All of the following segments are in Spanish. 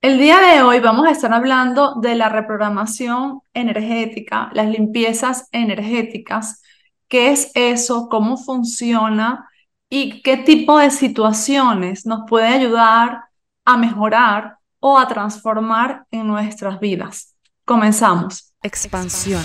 El día de hoy vamos a estar hablando de la reprogramación energética, las limpiezas energéticas, qué es eso, cómo funciona y qué tipo de situaciones nos puede ayudar a mejorar o a transformar en nuestras vidas. Comenzamos. Expansión.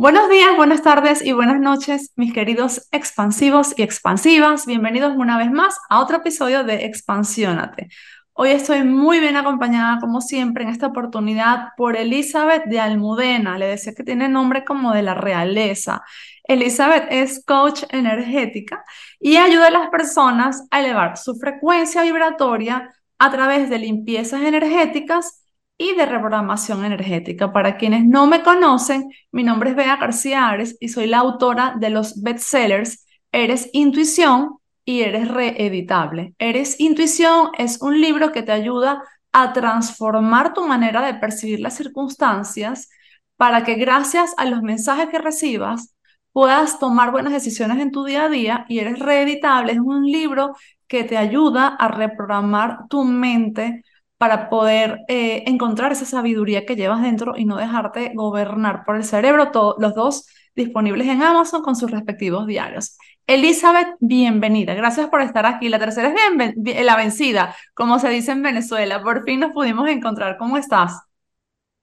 Buenos días, buenas tardes y buenas noches, mis queridos expansivos y expansivas. Bienvenidos una vez más a otro episodio de Expansiónate. Hoy estoy muy bien acompañada, como siempre, en esta oportunidad por Elizabeth de Almudena. Le decía que tiene nombre como de la realeza. Elizabeth es coach energética y ayuda a las personas a elevar su frecuencia vibratoria a través de limpiezas energéticas y de reprogramación energética. Para quienes no me conocen, mi nombre es Bea García Ares y soy la autora de los bestsellers Eres Intuición y Eres Reeditable. Eres Intuición es un libro que te ayuda a transformar tu manera de percibir las circunstancias para que gracias a los mensajes que recibas puedas tomar buenas decisiones en tu día a día y Eres Reeditable es un libro que te ayuda a reprogramar tu mente para poder eh, encontrar esa sabiduría que llevas dentro y no dejarte gobernar por el cerebro, los dos disponibles en Amazon con sus respectivos diarios. Elizabeth, bienvenida. Gracias por estar aquí. La tercera es bien, la vencida, como se dice en Venezuela. Por fin nos pudimos encontrar. ¿Cómo estás?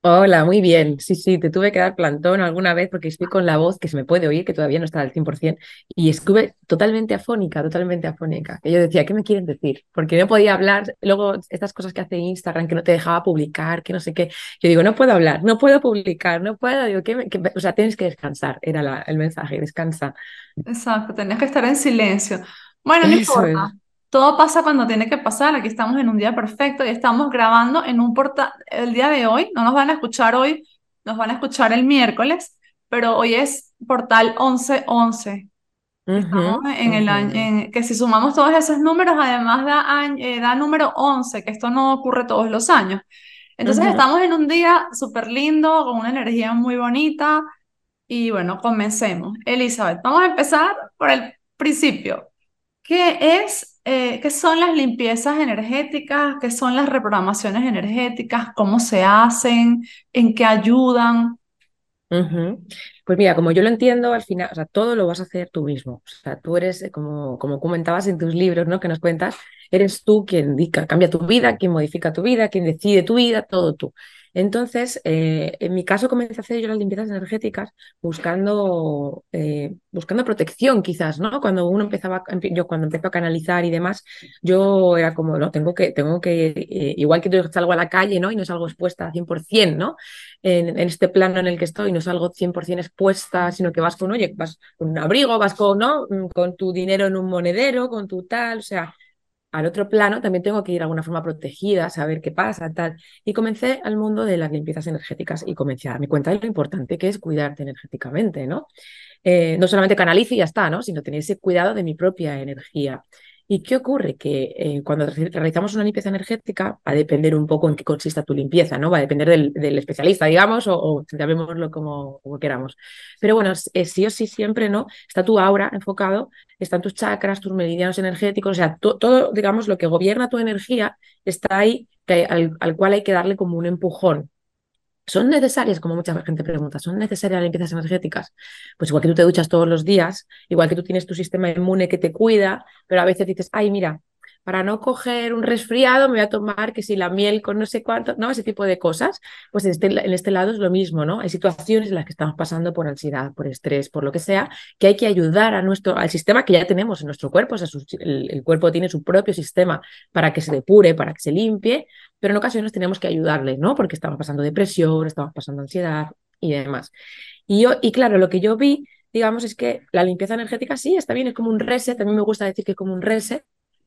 Hola, muy bien. Sí, sí, te tuve que dar plantón alguna vez porque estoy con la voz que se me puede oír, que todavía no está al 100%, y estuve totalmente afónica, totalmente afónica. Que yo decía, ¿qué me quieren decir? Porque no podía hablar. Luego, estas cosas que hace Instagram, que no te dejaba publicar, que no sé qué. Yo digo, no puedo hablar, no puedo publicar, no puedo. Digo, ¿qué o sea, tienes que descansar, era el mensaje, descansa. Exacto, tenías que estar en silencio. Bueno, no importa. Todo pasa cuando tiene que pasar. Aquí estamos en un día perfecto y estamos grabando en un portal el día de hoy. No nos van a escuchar hoy, nos van a escuchar el miércoles, pero hoy es portal 1111. Estamos en el año, que si sumamos todos esos números, además da, eh, da número 11, que esto no ocurre todos los años. Entonces estamos en un día súper lindo, con una energía muy bonita. Y bueno, comencemos. Elizabeth, vamos a empezar por el principio. ¿Qué es eh, ¿qué son las limpiezas energéticas? ¿Qué son las reprogramaciones energéticas? ¿Cómo se hacen? ¿En qué ayudan? Pues mira, como yo lo entiendo, al final, o sea, todo lo vas a hacer tú mismo. O sea, tú eres, eh, como, como comentabas en tus libros, ¿no? Que nos cuentas, eres tú quien indica, cambia tu vida, quien modifica tu vida, quien decide tu vida, todo tú. Entonces, eh, en mi caso comencé a hacer yo las limpiezas energéticas buscando, eh, buscando protección quizás, ¿no? Cuando uno empezaba, yo cuando empezó a canalizar y demás, yo era como, no, tengo que, tengo que, eh, igual que yo salgo a la calle, ¿no? Y no salgo expuesta 100%, ¿no? En, este plano en el que estoy, no salgo 100% expuesta, sino que vas con, oye, vas con un abrigo, vas con, ¿no? Con tu dinero en un monedero, con tu tal, o sea, al otro plano también tengo que ir de alguna forma protegida, saber qué pasa, tal. Y comencé al mundo de las limpiezas energéticas y comencé a darme cuenta de lo importante que es cuidarte energéticamente, ¿no? Eh, no solamente canalice y ya está, ¿no? Sino tener ese cuidado de mi propia energía. ¿Y qué ocurre? Que eh, cuando realizamos una limpieza energética, va a depender un poco en qué consista tu limpieza, ¿no? Va a depender del, especialista, digamos, o, llamémoslo como, como, queramos. Pero bueno, sí o sí siempre, ¿no? Está tu aura enfocado, están tus chakras, tus meridianos energéticos, o sea, todo, digamos, lo que gobierna tu energía está ahí, al cual hay que darle como un empujón, ¿Son necesarias, como mucha gente pregunta, ¿son necesarias las limpiezas energéticas? Pues igual que tú te duchas todos los días, igual que tú tienes tu sistema inmune que te cuida, pero a veces dices, ay, mira, para no coger un resfriado me voy a tomar que si la miel con no sé cuánto, ¿no? Ese tipo de cosas. Pues en este, en este lado es lo mismo, ¿no? Hay situaciones en las que estamos pasando por ansiedad, por estrés, por lo que sea, que hay que ayudar a nuestro, al sistema que ya tenemos en nuestro cuerpo. O sea, el, el, cuerpo tiene su propio sistema para que se depure, para que se limpie, pero en ocasiones tenemos que ayudarle, ¿no? Porque estamos pasando depresión, estamos pasando ansiedad y demás. Y, yo, y claro, lo que yo vi, digamos, es que la limpieza energética sí está bien, es como un reset, mí me gusta decir que es como un reset,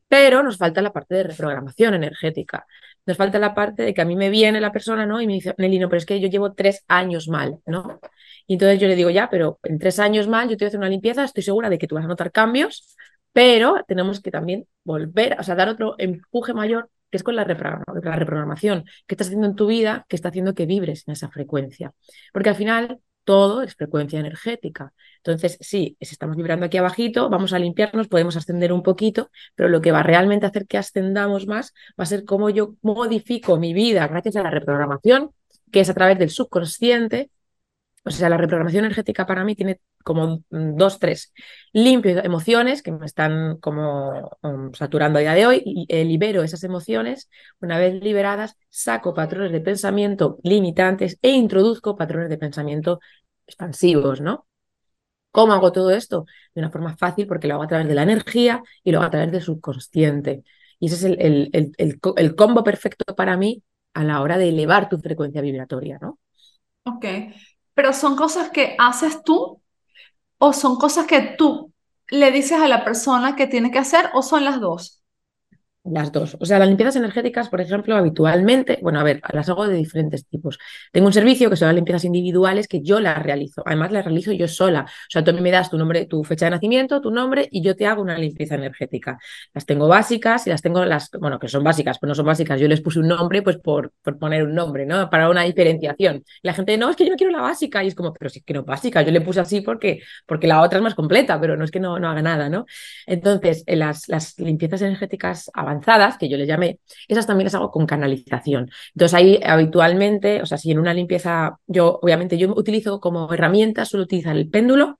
pero nos falta la parte de reprogramación energética. Nos falta la parte de que a mí me viene la persona, ¿no? Y me dice, Nelly, no, pero es que yo llevo tres años mal, ¿no? Y entonces yo le digo, ya, pero en tres años mal yo te voy a hacer una limpieza, estoy segura de que tú vas a notar cambios, pero tenemos que también volver, o sea, dar otro empuje mayor, que es con la, reprogramación. ¿Qué estás haciendo en tu vida que está haciendo que vibres en esa frecuencia? Porque al final todo es frecuencia energética. Entonces, sí, si estamos vibrando aquí abajito, vamos a limpiarnos, podemos ascender un poquito, pero lo que va realmente a hacer que ascendamos más va a ser cómo yo modifico mi vida gracias a la reprogramación, que es a través del subconsciente. O sea, la reprogramación energética para mí tiene como dos, tres. Limpio emociones que me están como um, saturando a día de hoy y eh, libero esas emociones. Una vez liberadas, saco patrones de pensamiento limitantes e introduzco patrones de pensamiento expansivos, ¿no? ¿Cómo hago todo esto? De una forma fácil porque lo hago a través de la energía y lo hago a través del subconsciente. Y ese es el, el, el, el combo perfecto para mí a la hora de elevar tu frecuencia vibratoria, ¿no? Ok, pero son cosas que haces tú o son cosas que tú le dices a la persona que tiene que hacer o son las dos? Las dos. O sea, las limpiezas energéticas, por ejemplo, habitualmente, bueno, a ver, las hago de diferentes tipos. Tengo un servicio que son las limpiezas individuales que yo las realizo. Además, las realizo yo sola. O sea, tú a mí me das tu nombre, tu fecha de nacimiento, tu nombre y yo te hago una limpieza energética. Las tengo básicas y las tengo las, bueno, que son básicas, pues no son básicas. Yo les puse un nombre, pues por, por poner un nombre, ¿no? Para una diferenciación. la gente, no, es que yo no quiero la básica. Y es como, pero sí que no básica. Yo le puse así porque, porque la otra es más completa, pero no es que no, no haga nada, ¿no? Entonces, las, las limpiezas energéticas avanzadas que yo les llamé, esas también las hago con canalización. Entonces ahí habitualmente, o sea, si en una limpieza, yo obviamente yo utilizo como herramienta, suelo utilizar el péndulo,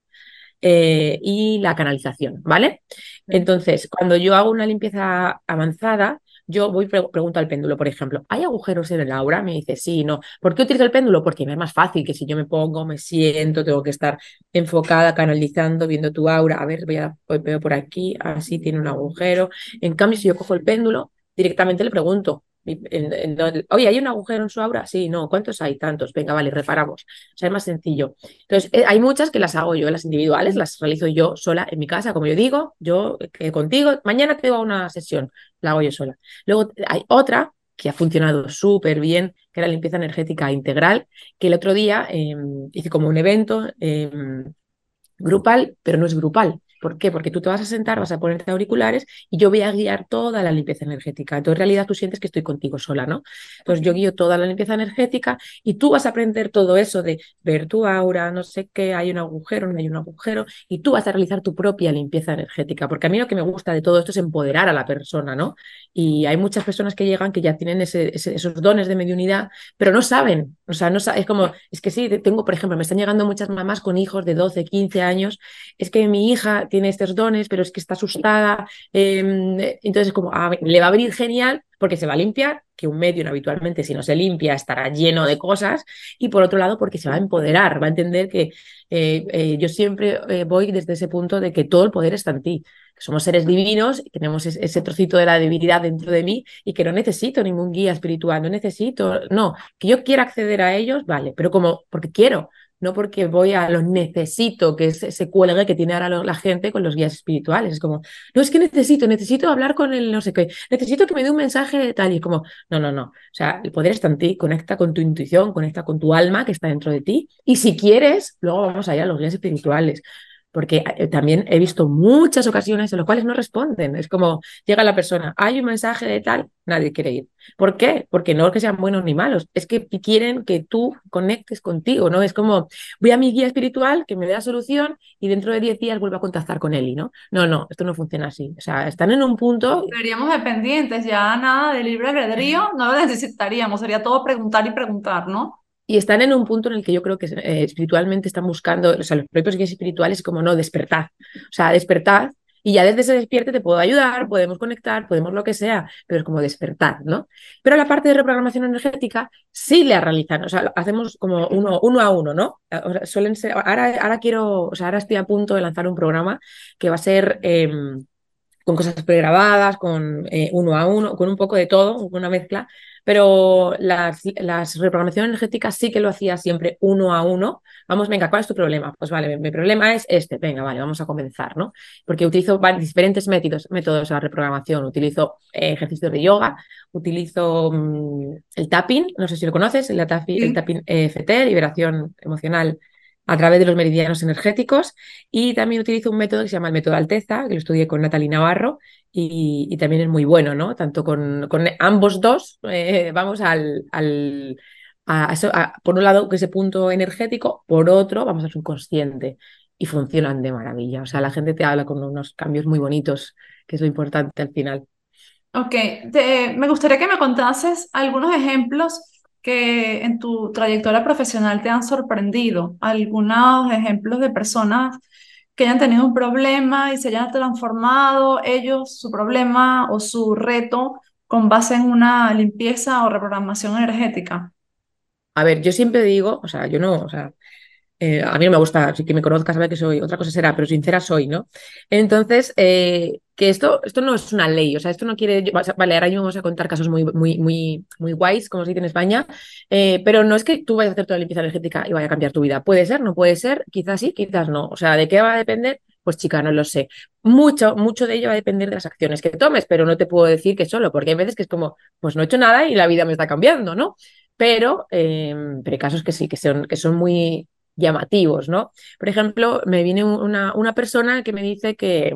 eh, y la canalización, ¿vale? Entonces, cuando yo hago una limpieza avanzada, yo voy pregunto al péndulo, por ejemplo, ¿hay agujeros en el aura? Me dice, sí, no. ¿Por qué utilizo el péndulo? Porque me es más fácil que si yo me pongo, me siento, tengo que estar enfocada, canalizando, viendo tu aura. A ver, voy a, veo por aquí, así tiene un agujero. En cambio, si yo cojo el péndulo, directamente le pregunto, Oye, ¿hay un agujero en su aura? Sí, no. ¿Cuántos hay? Tantos. Venga, vale, reparamos. O sea, es más sencillo. Entonces, eh, hay muchas que las hago yo, las individuales, las realizo yo sola en mi casa, como yo digo, yo que contigo, mañana te a una sesión, la hago yo sola. Luego hay otra que ha funcionado súper bien, que era limpieza energética integral, que el otro día em, hice como un evento em, grupal, pero no es grupal. ¿Por qué? Porque tú te vas a sentar, vas a ponerte auriculares y yo voy a guiar toda la limpieza energética. Entonces, en realidad tú sientes que estoy contigo sola, ¿no? Entonces, yo guío toda la limpieza energética y tú vas a aprender todo eso de ver tu aura, no sé qué, hay un agujero, no hay un agujero, y tú vas a realizar tu propia limpieza energética. Porque a mí lo que me gusta de todo esto es empoderar a la persona, ¿no? Y hay muchas personas que llegan que ya tienen esos dones de mediunidad, pero no saben. O sea, no es como, es que sí, tengo, por ejemplo, me están llegando muchas mamás con hijos de 12, 15 años, es que mi hija tiene estos dones, pero es que está asustada. Em, entonces, como ah, le va a venir genial porque se va a limpiar, que un medio habitualmente si no se limpia estará lleno de cosas, y por otro lado porque se va a empoderar, va a entender que eh, eh, yo siempre eh, voy desde ese punto de que todo el poder está en ti, somos seres divinos, tenemos ese, trocito de la divinidad dentro de mí y que no necesito ningún guía espiritual, no necesito, no, que yo quiera acceder a ellos, vale, pero como porque quiero, no porque voy a los necesito, que es ese cuelgue que tiene ahora la gente con los guías espirituales. Es como, no es que necesito, necesito hablar con el no sé qué, necesito que me dé un mensaje tal y como, no, no, no. O sea, el poder está en ti, conecta con tu intuición, conecta con tu alma que está dentro de ti. Y si quieres, luego vamos allá a los guías espirituales porque eh, también he visto muchas ocasiones en las cuales no responden. Es como llega la persona, hay un mensaje de tal, nadie quiere ir. ¿Por qué? Porque no que sean buenos ni malos, es que quieren que tú conectes contigo, ¿no? Es como, voy a mi guía espiritual que me dé la solución y dentro de 10 días vuelvo a contactar con él, ¿no? No, no, esto no funciona así. O sea, están en un punto... Seríamos dependientes, ya nada de libre albedrío, no lo necesitaríamos, sería todo preguntar y preguntar, ¿no? Y están en un punto en el que yo creo que eh, espiritualmente están buscando, o sea, los propios guías espirituales, como no, despertar. O sea, despertar y ya desde ese despierte te puedo ayudar, podemos conectar, podemos lo que sea, pero es como despertar, ¿no? Pero la parte de reprogramación energética sí la realizan, o sea, hacemos como uno, uno a uno, ¿no? suelen ser, ahora, ahora quiero, o sea, ahora estoy a punto de lanzar un programa que va a ser... Em, con cosas pregrabadas, con eh, uno a uno, con un poco de todo, una mezcla, pero las, las reprogramaciones energéticas sí que lo hacía siempre uno a uno. Vamos, venga, ¿cuál es tu problema? Pues vale, mi, problema es este, venga, vale, vamos a comenzar, ¿no? Porque utilizo diferentes métodos, métodos de reprogramación, utilizo eh, ejercicios de yoga, utilizo mm, el tapping, no sé si lo conoces, el, el tapping EFT, liberación emocional a través de los meridianos energéticos y también utilizo un método que se llama el método Alteza, que lo estudié con Natalie Navarro y, también es muy bueno, ¿no? Tanto con, con ambos dos, eh, vamos al, al, por un lado, ese punto energético, por otro, vamos al subconsciente y funcionan de maravilla. O sea, la gente te habla con unos cambios muy bonitos, que es lo importante al final. Ok, me gustaría que me contases algunos ejemplos que en tu trayectoria profesional te han sorprendido, algunos ejemplos de personas que hayan tenido un problema y se hayan transformado ellos, su problema o su reto con base en una limpieza o reprogramación energética. A ver, yo siempre digo, o sea, yo no, o sea, eh, a mí no me gusta, si que me conozcas sabe que soy, otra cosa será, pero sincera soy, ¿no? Entonces, eh, que esto, esto no es una ley, o sea, esto no quiere, vale, ahora mismo vamos a contar casos muy, muy, muy, muy guays, como se dice en España, eh, pero no es que tú vayas a hacer toda la limpieza energética y vaya a cambiar tu vida. Puede ser, no puede ser, quizás sí, quizás no. O sea, ¿de qué va a depender? Pues chica, no lo sé. Mucho, mucho de ello va a depender de las acciones que tomes, pero no te puedo decir que solo, porque hay veces que es como, pues no he hecho nada y la vida me está cambiando, ¿no? Pero, pero hay casos que sí, que son, que son muy, llamativos, ¿no? Por ejemplo, me viene una, una persona que me dice que,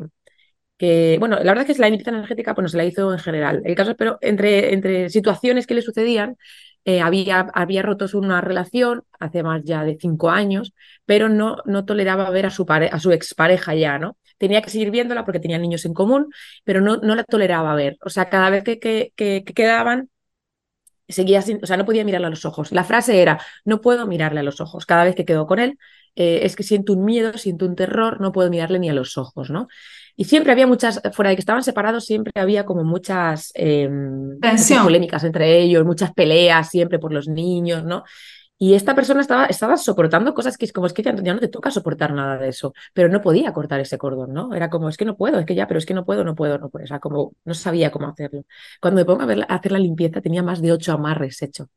que, bueno, la verdad es que la limpieza energética pues, se la hizo en general. El caso, pero entre, entre situaciones que le sucedían, eh, había, había roto una relación hace más ya de cinco años, pero no, no toleraba ver a su, a su expareja ya, ¿no? Tenía que seguir viéndola porque tenían niños en común, pero no, no la toleraba ver. O sea, cada vez que, que quedaban, seguía sin, o sea, no podía mirarle a los ojos. La frase era, no puedo mirarle a los ojos. Cada vez que quedo con él, eh, es que siento un miedo, siento un terror, no puedo mirarle ni a los ojos, ¿no? Y siempre había muchas, fuera de que estaban separados, siempre había como muchas, eh, muchas polémicas entre ellos, muchas peleas siempre por los niños, ¿no? Y esta persona estaba, estaba soportando cosas que es como es que ya, no te toca soportar nada de eso, pero no podía cortar ese cordón, ¿no? Era como, es que no puedo, es que ya, pero es que no puedo, no puedo, no puedo. O sea, como no sabía cómo hacerlo. Cuando me pongo a, ver, hacer la limpieza tenía más de ocho amarres hecho.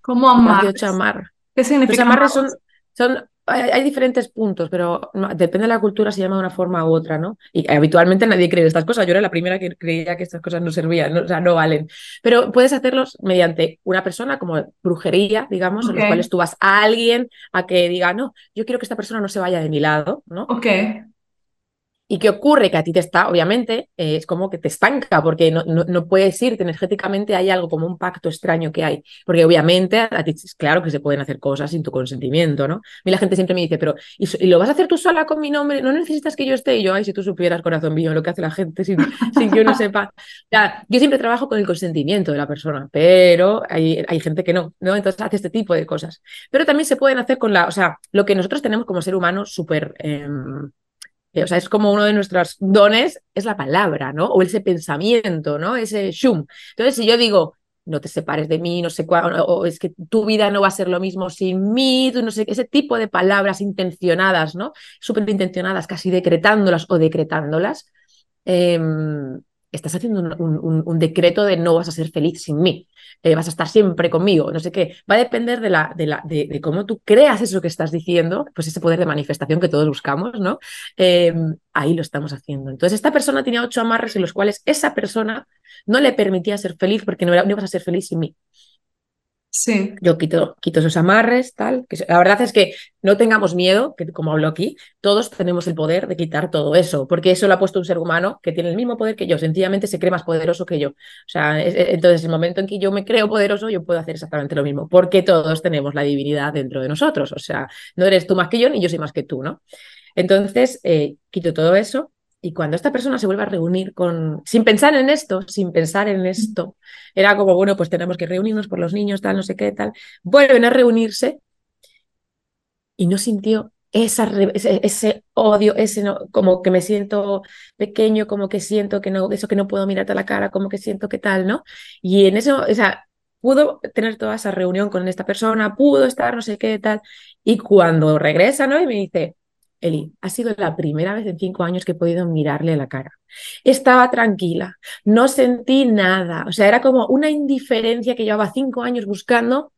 ¿Cómo amarres? Más de ocho amarres. ¿Qué significa? Los amarres son, son hay, diferentes puntos, pero depende de la cultura, se llama de una forma u otra, ¿no? Y habitualmente nadie cree en estas cosas. Yo era la primera que creía que estas cosas no servían, o sea, no valen. Pero puedes hacerlos mediante una persona, como brujería, digamos, en los cuales tú vas a alguien a que diga, no, yo quiero que esta persona no se vaya de mi lado, ¿no? Ok. ¿Y qué ocurre? Que a ti te está, obviamente, eh, es como que te estanca, porque no, no, puedes irte energéticamente, hay algo como un pacto extraño que hay. Porque obviamente a ti es claro que se pueden hacer cosas sin tu consentimiento, ¿no? A mí la gente siempre me dice, pero ¿y, lo vas a hacer tú sola con mi nombre? ¿No necesitas que yo esté? Y yo, ay, si tú supieras, corazón mío, lo que hace la gente sin, sin que uno sepa. Ya, yo siempre trabajo con el consentimiento de la persona, pero hay, hay gente que no, ¿no? Entonces hace este tipo de cosas. Pero también se pueden hacer con la, o sea, lo que nosotros tenemos como ser humano súper... Em, o sea, es como uno de nuestros dones, es la palabra, ¿no? O ese pensamiento, ¿no? Ese shum. Entonces, si yo digo, no te separes de mí, no sé cuál, o es que tu vida no va a ser lo mismo sin mí, no sé, ese tipo de palabras intencionadas, ¿no? Súper intencionadas, casi decretándolas o decretándolas, em, estás haciendo un, decreto de no vas a ser feliz sin mí, eh, vas a estar siempre conmigo, no sé qué. Va a depender de, la, de, la, de, cómo tú creas eso que estás diciendo, pues ese poder de manifestación que todos buscamos, ¿no? Em, ahí lo estamos haciendo. Entonces, esta persona tenía ocho amarres en los cuales esa persona no le permitía ser feliz porque no, no ibas a ser feliz sin mí. Sí. Yo quito, quito esos amarres, tal. Que la verdad es que no tengamos miedo, que como hablo aquí, todos tenemos el poder de quitar todo eso, porque eso lo ha puesto un ser humano que tiene el mismo poder que yo, sencillamente se cree más poderoso que yo. O sea, entonces el momento en que yo me creo poderoso, yo puedo hacer exactamente lo mismo, porque todos tenemos la divinidad dentro de nosotros. O sea, no eres tú más que yo, ni yo soy más que tú, ¿no? Entonces, eh, quito todo eso y cuando esta persona se vuelve a reunir con, sin pensar en esto, sin pensar en esto, era como, bueno, pues tenemos que reunirnos por los niños, tal, no sé qué, tal, vuelven a reunirse y no sintió esa, ese, odio, ese como que me siento pequeño, como que siento que no, eso que no puedo mirarte a la cara, como que siento que tal, ¿no? Y en eso, o sea, pudo tener toda esa reunión con esta persona, pudo estar no sé qué, tal, y cuando regresa, ¿no? Y me dice, Eli, ha sido la primera vez en cinco años que he podido mirarle la cara. Estaba tranquila, no sentí nada, o sea, era como una indiferencia que llevaba cinco años buscando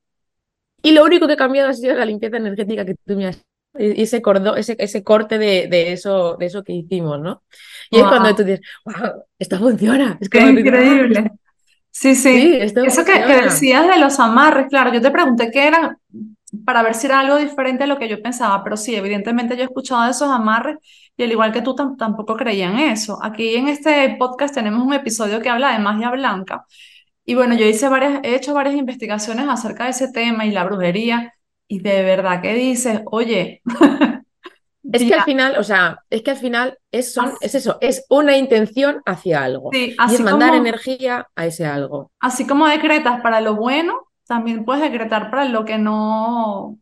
y lo único que ha cambiado ha sido la limpieza energética que tú me has y ese, ese, ese corte de, de, eso, de eso que hicimos, ¿no? Y es cuando tú dices, wow, esto funciona. Es increíble. Sí, sí. eso que, que, decías de los amarres, claro, yo te pregunté qué eran, para ver si era algo diferente a lo que yo pensaba, pero sí, evidentemente yo he escuchado de esos amarres y al igual que tú tampoco creía en eso. Aquí en este podcast tenemos un episodio que habla de magia blanca Y bueno, yo hice varias, he hecho varias investigaciones acerca de ese tema y la brujería, y de verdad que dices, oye, Es que al final, o sea, es que al final es, son, es eso, es una intención hacia algo sí, y es así mandar como, energía a ese algo. así como decretas para lo bueno, también puedes decretar para lo que no,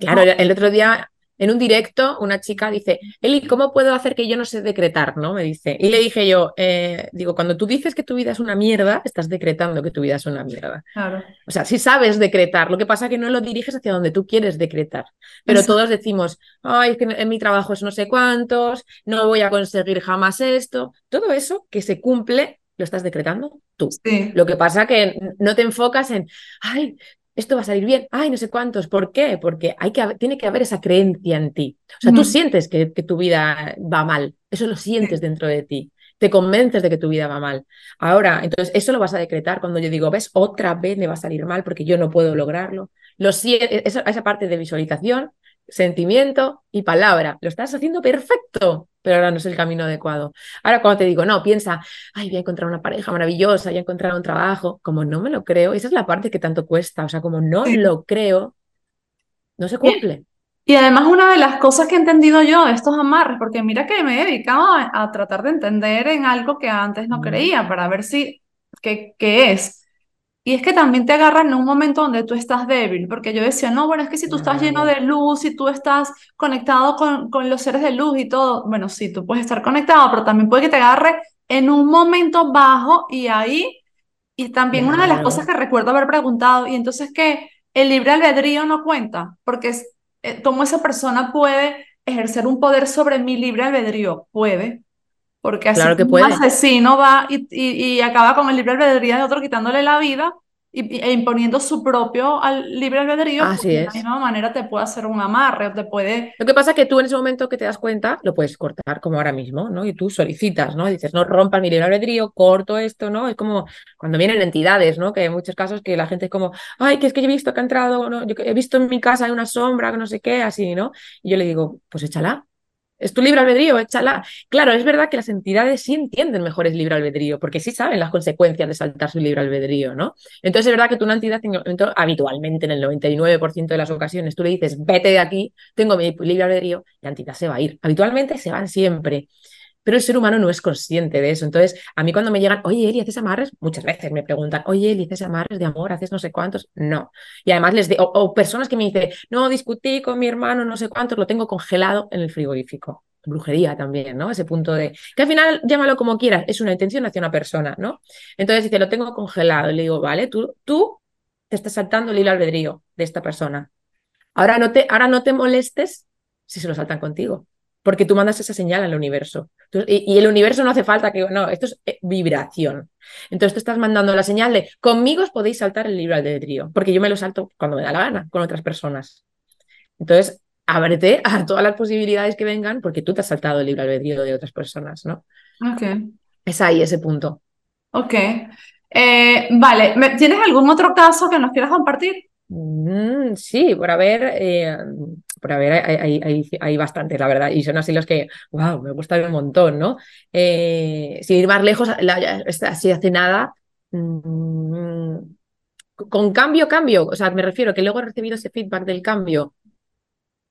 Claro, no, el otro día en un directo una chica dice, Eli, ¿cómo puedo hacer que yo no sé decretar? ¿no? Me dice. Y le dije yo, eh, digo, cuando tú dices que tu vida es una mierda, estás decretando que tu vida es una mierda. claro, O sea, sí sabes decretar, lo que pasa es que no lo diriges hacia donde tú quieres decretar. Pero todos decimos, ay, es que en mi trabajo es no sé cuántos, no voy a conseguir jamás esto. Todo eso que se cumple, lo estás decretando tú. sí, Lo que pasa que no te enfocas en, ay, esto va a salir bien, ay, no sé cuántos. ¿Por qué? Porque hay que, tiene que haber esa creencia en ti. O sea, tú sientes que, que tu vida va mal, eso lo sientes sí, dentro de ti. Te convences de que tu vida va mal. Ahora, entonces, eso lo vas a decretar cuando yo digo, ves, otra vez me va a salir mal porque yo no puedo lograrlo. Lo sie- esa, esa parte de visualización, sentimiento y palabra, lo estás haciendo perfecto, pero ahora no es el camino adecuado. Ahora, cuando te digo, no, piensa, ay, voy a encontrar una pareja maravillosa, voy a encontrar un trabajo, como no me lo creo, esa es la parte que tanto cuesta, o sea, como no lo creo, no se cumple. y además una de las cosas que he entendido yo de estos amarres, porque mira que me he dedicado a, a tratar de entender en algo que antes no Mm, creía, para ver si, qué, qué es. Y es que también te agarran en un momento donde tú estás débil, porque yo decía, no, bueno, es que si tú estás lleno de luz, si tú estás conectado con, con los seres de luz y todo, bueno, sí, tú puedes estar conectado, pero también puede que te agarre en un momento bajo y ahí, y también una de las cosas que recuerdo haber preguntado, y entonces que el libre albedrío no cuenta, porque es, eh, cómo esa persona puede ejercer un poder sobre mi libre albedrío, puede. Porque así Claro que un asesino va y, y- y acaba con el libre albedrío de otro quitándole la vida y, e imponiendo su propio al, libre albedrío, Así de la es. misma manera te puede hacer un amarre o te puede... Lo que pasa es que tú en ese momento que te das cuenta lo puedes cortar, como ahora mismo, ¿no? Y tú solicitas, ¿no? Dices, no rompas mi libre albedrío, corto esto, ¿no? Es como cuando vienen entidades, ¿no? Que hay muchos casos que la gente es como, ay, que es que yo he visto que ha entrado, ¿no? Yo he visto en mi casa hay una sombra, que no sé qué, así, ¿no? Y yo le digo, pues échala. Es tu libre albedrío, échala. Claro, es verdad que las entidades sí entienden mejor el libre albedrío, porque sí saben las consecuencias de saltar su libre albedrío, ¿no? Entonces es verdad que tú una entidad, habitualmente en el 99% de las ocasiones, tú le dices, vete de aquí, tengo mi libre albedrío, la entidad se va a ir. Habitualmente se van siempre, pero el ser humano no es consciente de eso. Entonces, a mí cuando me llegan, oye, Eli, ¿haces amarres? Muchas veces me preguntan, oye, Eli, ¿haces amarres de amor? ¿Haces no sé cuántos? No. Y además les o, o personas que me dicen, no, discutí con mi hermano, no sé cuántos, lo tengo congelado en el frigorífico. Brujería también, ¿no? Ese punto de, que al final llámalo como quieras, es una intención hacia una persona, ¿no? Entonces dice, lo tengo congelado. Y le digo, vale, tú, tú te estás saltando el hilo albedrío de esta persona. Ahora no te, ahora no te molestes si se lo saltan contigo, porque tú mandas esa señal al universo. Y, y el universo no hace falta que, no, esto es eh, vibración. Entonces tú estás mandando la señal de, conmigo os podéis saltar el libre albedrío, porque yo me lo salto cuando me da la gana, con otras personas. Entonces, ábrete a todas las posibilidades que vengan, porque tú te has saltado el libre albedrío de otras personas, ¿no? Ok, Es ahí ese punto. ok. Eh, vale, ¿me- ¿tienes algún otro caso que nos quieras compartir? Mm, sí, por haber, eh, por haber hay, hay, hay, bastantes, la verdad, y son así los que, wow, me gustan un montón, ¿no? Eh, sin ir más lejos, la- así hace nada, mm, con cambio, cambio, o sea, me refiero que luego he recibido ese feedback del cambio.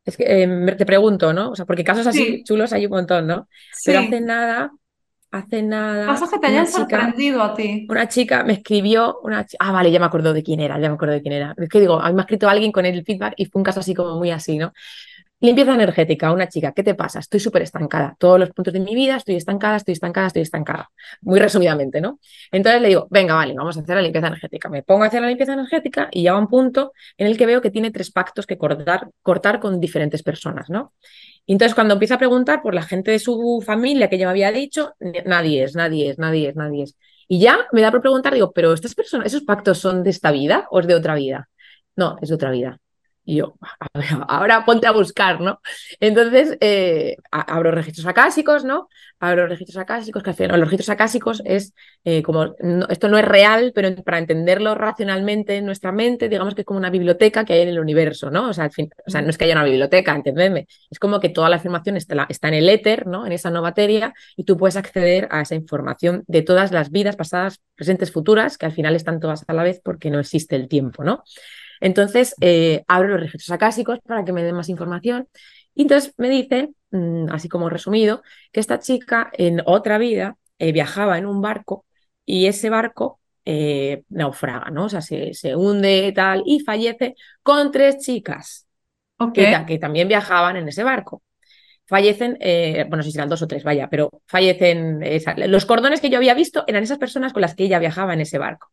Es que eh, me- te pregunto, ¿no? O sea, porque casos así Sí, chulos hay un montón, ¿no? Pero hace sí. nada, hace nada, Casos que te hayan chica sorprendido a ti. una chica me escribió, una ah, vale, ya me acuerdo de quién era, ya me acuerdo de quién era. Es que digo, a mí me ha escrito alguien con el feedback y fue un caso así como muy así, ¿no? Limpieza energética, una chica, ¿qué te pasa? Estoy súper estancada. Todos los puntos de mi vida estoy estancada, estoy estancada, estoy estancada. Muy resumidamente, ¿no? Entonces le digo, venga, vale, vamos a hacer la limpieza energética. Me pongo a hacer la limpieza energética y llega un punto en el que veo que tiene tres pactos que cortar, cortar con diferentes personas, ¿no? Y entonces cuando empieza a preguntar por la gente de su familia que ya me había dicho, nadie es, nadie es, nadie es, nadie es. Y ya me da por preguntar, digo, pero estas personas, esos pactos son de esta vida o es de otra vida? No, es de otra vida. Y yo, ahora ponte a buscar, ¿no? Entonces, eh, abro registros acásicos, ¿no? Abro registros acásicos, que al final, los registros acásicos es eh, como, esto no es real, pero para entenderlo racionalmente en nuestra mente, digamos que es como una biblioteca que hay en el universo, ¿no? O sea, al fin, o sea no es que haya una biblioteca, entendedme, es como que toda la información está, está en el éter, ¿no? En esa no materia, y tú puedes acceder a esa información de todas las vidas pasadas, presentes, futuras, que al final están todas a la vez porque no existe el tiempo, ¿no? Entonces, eh, abro los registros acásicos para que me den más información. Y entonces me dice, mm, así como resumido, que esta chica en otra vida eh, viajaba en un barco y ese barco eh, naufraga, ¿no? O sea, se, se, hunde tal y fallece con tres chicas que, que, también viajaban en ese barco. Fallecen, bueno, no sé si eran dos o tres, vaya, pero fallecen. los cordones que yo había visto eran esas personas con las que ella viajaba en ese barco.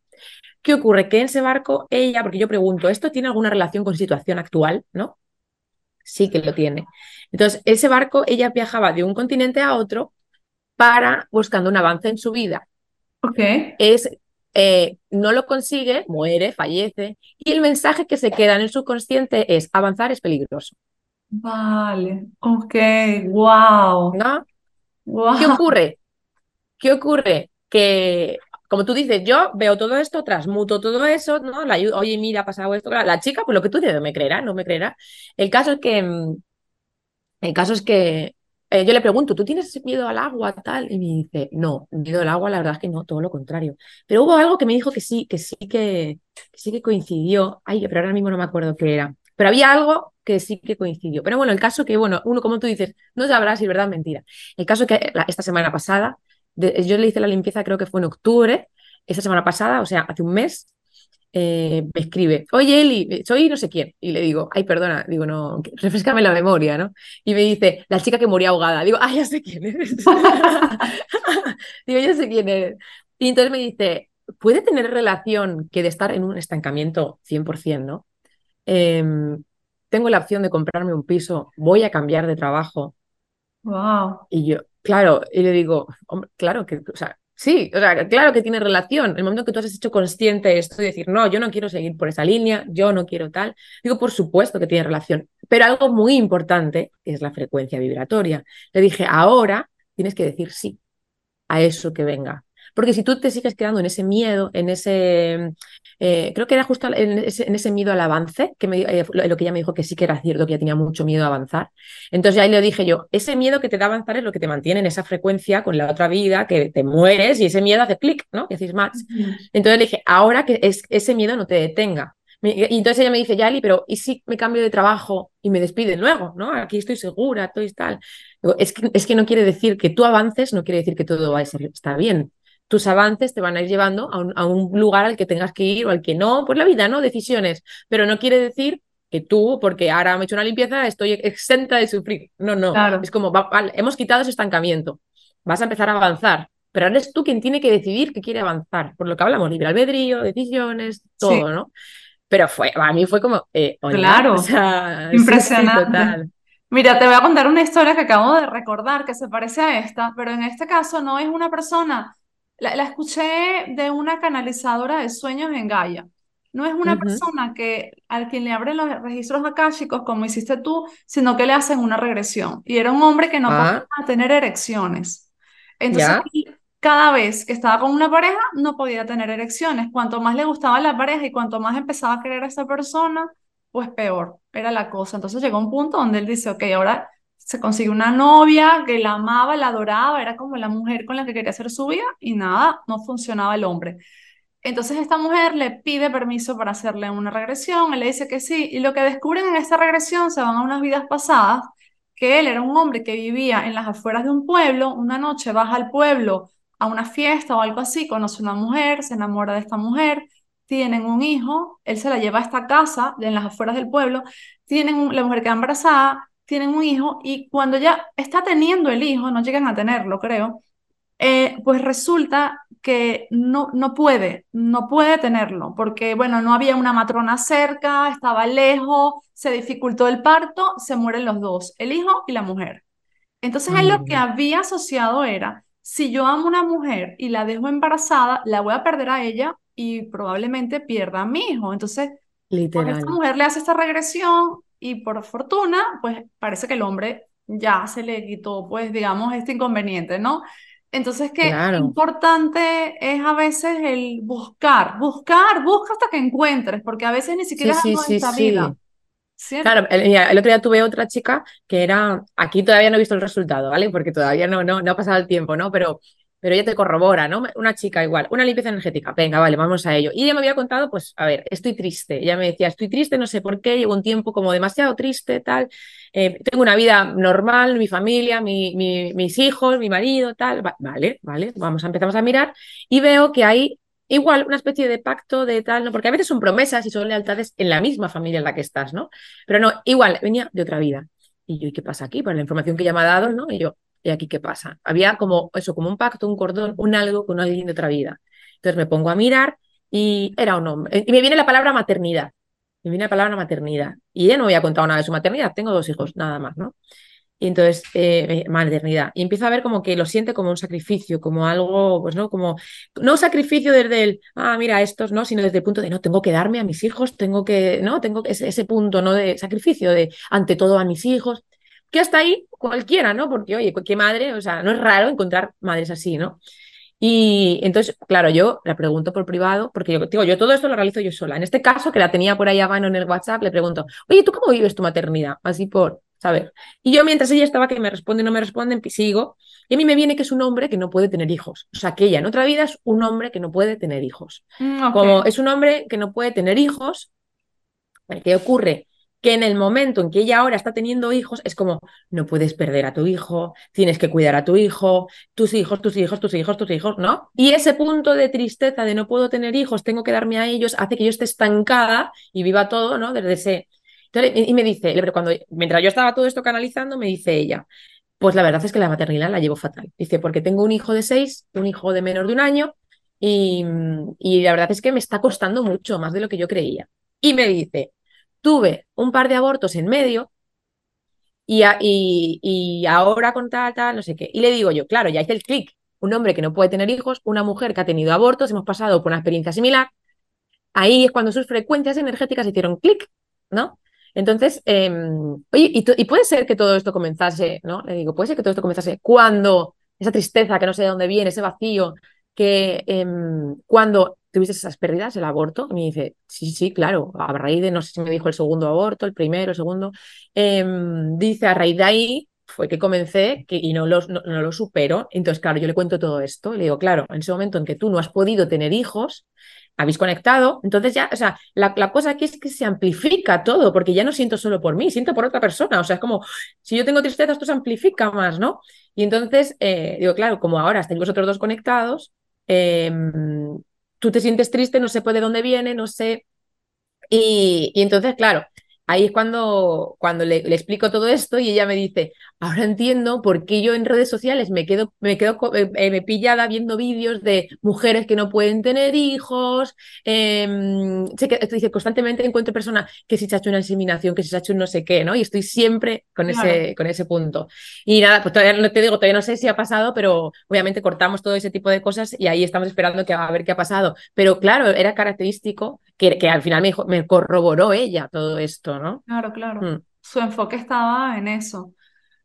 ¿Qué ocurre? Que en ese barco ella, porque yo pregunto, ¿esto tiene alguna relación con situación actual? ¿No? Sí que lo tiene. Entonces, ese barco ella viajaba de un continente a otro para buscando un avance en su vida. Ok. Es, eh, no lo consigue, muere, fallece, y el mensaje que se queda en el subconsciente es avanzar es peligroso. Vale, ok, wow. ¿No? ¿Qué ocurre? ¿Qué ocurre? Que como tú dices, yo veo todo esto, transmuto todo eso, ¿no? La oye, mira, ha pasado esto. La chica, pues lo que tú dices, me creerá, no me creerá. El caso es que, mm, el caso es que eh, yo le pregunto, ¿tú tienes miedo al agua, tal? Y me dice, no, miedo al agua, la verdad es que no, todo lo contrario. Pero hubo algo que me dijo que sí, que sí que, sí que coincidió. Ay, pero ahora mismo no me acuerdo qué era. Pero había algo que sí que coincidió. Pero bueno, el caso que, bueno, uno, como tú dices, no sabrá si es verdad o mentira. El caso que esta semana pasada yo le hice la limpieza, creo que fue en octubre, esa semana pasada, o sea, hace un mes, eh, me escribe, oye Eli, soy no sé quién. Y le digo, ay, perdona, digo, no, refrescame la memoria, ¿no? Y me dice, la chica que murió ahogada. Digo, ay, ya sé quién eres. digo, ya sé quién eres. Y entonces me dice, ¿puede tener relación que de estar en un estancamiento 100%, ¿no? Em, tengo la opción de comprarme un piso, voy a cambiar de trabajo. Wow. Y yo, Claro, y le digo, hombre, claro que, o sea, sí, o sea, claro que tiene relación. El momento que tú has hecho consciente esto y decir, no, yo no quiero seguir por esa línea, yo no quiero tal, digo, por supuesto que tiene relación, pero algo muy importante es la frecuencia vibratoria. Le dije, ahora tienes que decir sí a eso que venga. Porque si tú te sigues quedando en ese miedo, en ese, eh, creo que era justo en ese, miedo al avance, que me, eh, lo, que ella me dijo que sí que era cierto, que ella tenía mucho miedo a avanzar. Entonces ahí le dije yo, ese miedo que te da avanzar es lo que te mantiene en esa frecuencia con la otra vida, que te mueres y ese miedo hace clic, ¿no? Y decís más. Entonces le dije, ahora que es, ese miedo no te detenga. Y entonces ella me dice, Yali, pero ¿y si me cambio de trabajo y me despiden luego? ¿no? Aquí estoy segura, estoy tal. es, que, es que no quiere decir que tú avances, no quiere decir que todo va a está bien tus avances te van a ir llevando a un, lugar al que tengas que ir o al que no, pues la vida, ¿no? Decisiones, pero no quiere decir que tú, porque ahora me he hecho una limpieza, estoy exenta de sufrir. No, no, es como, hemos quitado ese estancamiento, vas a empezar a avanzar, pero eres tú quien tiene que decidir que quiere avanzar, por lo que hablamos, libre albedrío, decisiones, todo, ¿no? Pero fue, a mí fue como, eh, claro, impresionante. Mira, te voy a contar una historia que acabo de recordar que se parece a esta, pero en este caso no es una persona la, escuché de una canalizadora de sueños en Gaia. No es una persona que al quien le abren los registros akáshicos como hiciste tú, sino que le hacen una regresión. Y era un hombre que no ah. podía tener erecciones. Entonces, cada vez que estaba con una pareja, no podía tener erecciones. Cuanto más le gustaba la pareja y cuanto más empezaba a querer a esa persona, pues peor era la cosa. Entonces llegó un punto donde él dice, ok, ahora se consiguió una novia que la amaba, la adoraba, era como la mujer con la que quería hacer su vida y nada, no funcionaba el hombre. Entonces esta mujer le pide permiso para hacerle una regresión, él le dice que sí, y lo que descubren en esta regresión se van a unas vidas pasadas, que él era un hombre que vivía en las afueras de un pueblo, una noche baja al pueblo a una fiesta o algo así, conoce una mujer, se enamora de esta mujer, tienen un hijo, él se la lleva a esta casa en las afueras del pueblo, tienen la mujer queda embarazada, tienen un hijo y cuando ya está teniendo el hijo, no llegan a tenerlo, creo, eh, pues resulta que no, no puede, no puede tenerlo, porque, bueno, no había una matrona cerca, estaba lejos, se dificultó el parto, se mueren los dos, el hijo y la mujer. Entonces él lo que había asociado era, si yo amo a una mujer y la dejo embarazada, la voy a perder a ella y probablemente pierda a mi hijo. Entonces Porque esta literal. mujer le hace esta regresión y por fortuna, pues parece que el hombre ya se le quitó, pues digamos, este inconveniente, ¿no? Entonces, qué Claro. importante es a veces el buscar, buscar, busca hasta que encuentres, porque a veces ni siquiera Sí, es sí, algo sí, esta vida. ¿cierto? Claro, el, el otro día tuve otra chica que era, aquí todavía no he visto el resultado, ¿vale? Porque todavía no, no, no ha pasado el tiempo, ¿no? Pero, pero ella te corrobora, ¿no? Una chica igual, una limpieza energética, venga, vale, vamos a ello. Y ella me había contado, pues, a ver, estoy triste. Ella me decía, estoy triste, no sé por qué, llevo un tiempo como demasiado triste, tal. Eh, tengo una vida normal, mi familia, mi, mi- mis hijos, mi marido, tal. Va- vale, vale, vamos, empezamos a mirar y veo que hay igual una especie de pacto de tal, ¿no? Porque a veces son promesas y son lealtades en la misma familia en la que estás, ¿no? Pero no, igual, venía de otra vida. Y yo, ¿y qué pasa aquí? Por la información que ella me ha dado, ¿no? Y yo, ¿y aquí qué pasa? Había como eso, como un pacto, un cordón, un algo con alguien de otra vida. Entonces me pongo a mirar y era un hombre. Y me viene la palabra maternidad. Me viene la palabra maternidad. Y ella no me había contado nada de su maternidad. Tengo dos hijos, nada más, ¿no? Y entonces, eh, maternidad. Y empiezo a ver como que lo siente como un sacrificio, como algo, pues no, como, no sacrificio desde el, ah, mira, estos, no, sino desde el punto de, no, tengo que darme a mis hijos, tengo que, no, tengo ese, ese punto, ¿no? De sacrificio, de ante todo a mis hijos, que hasta ahí cualquiera, ¿no? Porque, oye, qué madre, o sea, no es raro encontrar madres así, ¿no? Y entonces, claro, yo le pregunto por privado, porque yo digo, yo todo esto lo realizo yo sola. En este caso, que la tenía por ahí a mano en el WhatsApp, le pregunto, oye, ¿tú cómo vives tu maternidad? Así por saber. Y yo, mientras ella estaba que me responde y no me responde, sigo. Y a mí me viene que es un hombre que no puede tener hijos. O sea, que ella en otra vida es un hombre que no puede tener hijos. Mm, Como es un hombre que no puede tener hijos, ¿qué ocurre? Que en el momento en que ella ahora está teniendo hijos, es como, no puedes perder a tu hijo, tienes que cuidar a tu hijo, tus hijos, tus hijos, tus hijos, tus hijos, ¿no? Y ese punto de tristeza de no puedo tener hijos, tengo que darme a ellos, hace que yo esté estancada y viva todo, ¿no? Desde ese... Y me dice, pero cuando, mientras yo estaba todo esto canalizando, me dice ella, pues la verdad es que la maternidad la llevo fatal. Dice, porque tengo un hijo de seis, un hijo de menos de un año, y, y la verdad es que me está costando mucho, más de lo que yo creía. Y me dice, tuve un par de abortos en medio y, y, y ahora con tal, tal, no sé qué. Y le digo yo, claro, ya hice el clic. Un hombre que no puede tener hijos, una mujer que ha tenido abortos, hemos pasado por una experiencia similar. Ahí es cuando sus frecuencias energéticas hicieron clic, ¿no? Entonces, eh, oye, y, y, puede ser que todo esto comenzase, ¿no? Le digo, puede ser que todo esto comenzase cuando esa tristeza que no sé de dónde viene, ese vacío, que eh, cuando tuviste esas pérdidas, el aborto, me dice, sí, sí, claro, a raíz de, no sé si me dijo el segundo aborto, el primero, el segundo, eh, dice, a raíz de ahí fue que comencé que, y no lo, no, no lo supero. Entonces, claro, yo le cuento todo esto le digo, claro, en ese momento en que tú no has podido tener hijos, habéis conectado, entonces ya, o sea, la, la, cosa aquí es que se amplifica todo, porque ya no siento solo por mí, siento por otra persona, o sea, es como, si yo tengo tristeza, esto se amplifica más, ¿no? Y entonces, eh, digo, claro, como ahora estáis vosotros dos conectados, eh, tú te sientes triste, no sé de dónde viene, no sé, y entonces, claro, ahí es cuando, cuando le, le, explico todo esto y ella me dice, ahora entiendo por qué yo en redes sociales me quedo, me quedo eh, me pillada viendo vídeos de mujeres que no pueden tener hijos. Eh, que dice, constantemente encuentro personas que si se ha hecho una inseminación, que si se ha hecho un no sé qué, ¿no? Y estoy siempre con, claro. ese, con ese punto. Y nada, pues todavía no te digo, todavía no sé si ha pasado, pero obviamente cortamos todo ese tipo de cosas y ahí estamos esperando que, a ver qué ha pasado. Pero claro, era característico que, que al final me, corroboró ella todo esto, ¿no? Claro, claro. Mm. Su enfoque estaba en eso.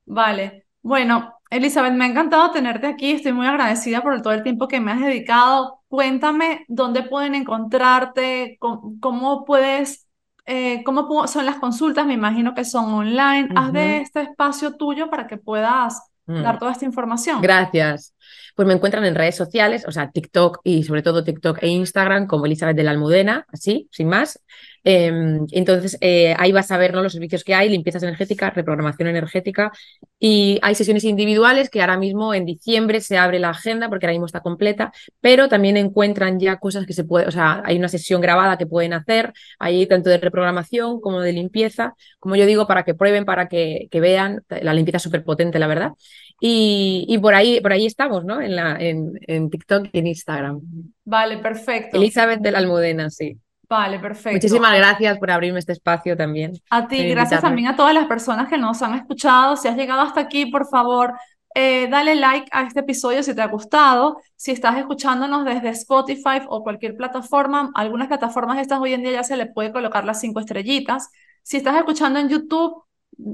Vale. Bueno, Elizabeth, me ha encantado tenerte aquí. Estoy muy agradecida por todo el tiempo que me has dedicado. Cuéntame dónde pueden encontrarte, cómo, cómo puedes, eh, cómo son las consultas. Me imagino que son online. Uh -huh. Haz de este espacio tuyo para que puedas mm. dar toda esta información. Gracias. Pues me encuentran en redes sociales, o sea, TikTok y sobre todo TikTok e Instagram como Elizabeth de la Almudena, así, sin más. Eh, entonces, eh, ahí vas a ver ¿no? los servicios que hay, limpiezas energéticas, reprogramación energética y hay sesiones individuales que ahora mismo en diciembre se abre la agenda porque ahora mismo está completa, pero también encuentran ya cosas que se puede, o sea, hay una sesión grabada que pueden hacer, hay tanto de reprogramación como de limpieza, como yo digo, para que prueben, para que, que vean, la limpieza es súper potente, la verdad. Y, y, por ahí por ahí estamos, ¿no? En, la, en, en TikTok y en Instagram. Vale, perfecto. Elizabeth de la Almudena, sí. Vale, perfecto. Muchísimas gracias por abrirme este espacio también. A ti, gracias también a todas las personas que nos han escuchado. Si has llegado hasta aquí, por favor, eh, dale like a este episodio si te ha gustado. Si estás escuchándonos desde Spotify o cualquier plataforma, algunas plataformas estas hoy en día ya se le puede colocar las cinco estrellitas. Si estás escuchando en YouTube,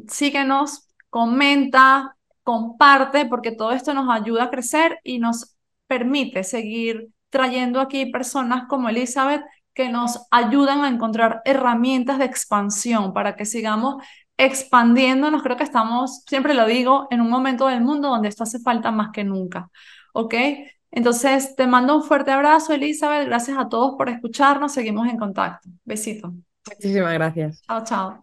síguenos, comenta, comparte, porque todo esto nos ayuda a crecer y nos permite seguir trayendo aquí personas como Elizabeth que nos ayudan a encontrar herramientas de expansión para que sigamos expandiéndonos. Creo que estamos, siempre lo digo, en un momento del mundo donde esto hace falta más que nunca. ¿Ok? Entonces, te mando un fuerte abrazo, Elizabeth. Gracias a todos por escucharnos. Seguimos en contacto. Besito. Muchísimas gracias. Chao, chao.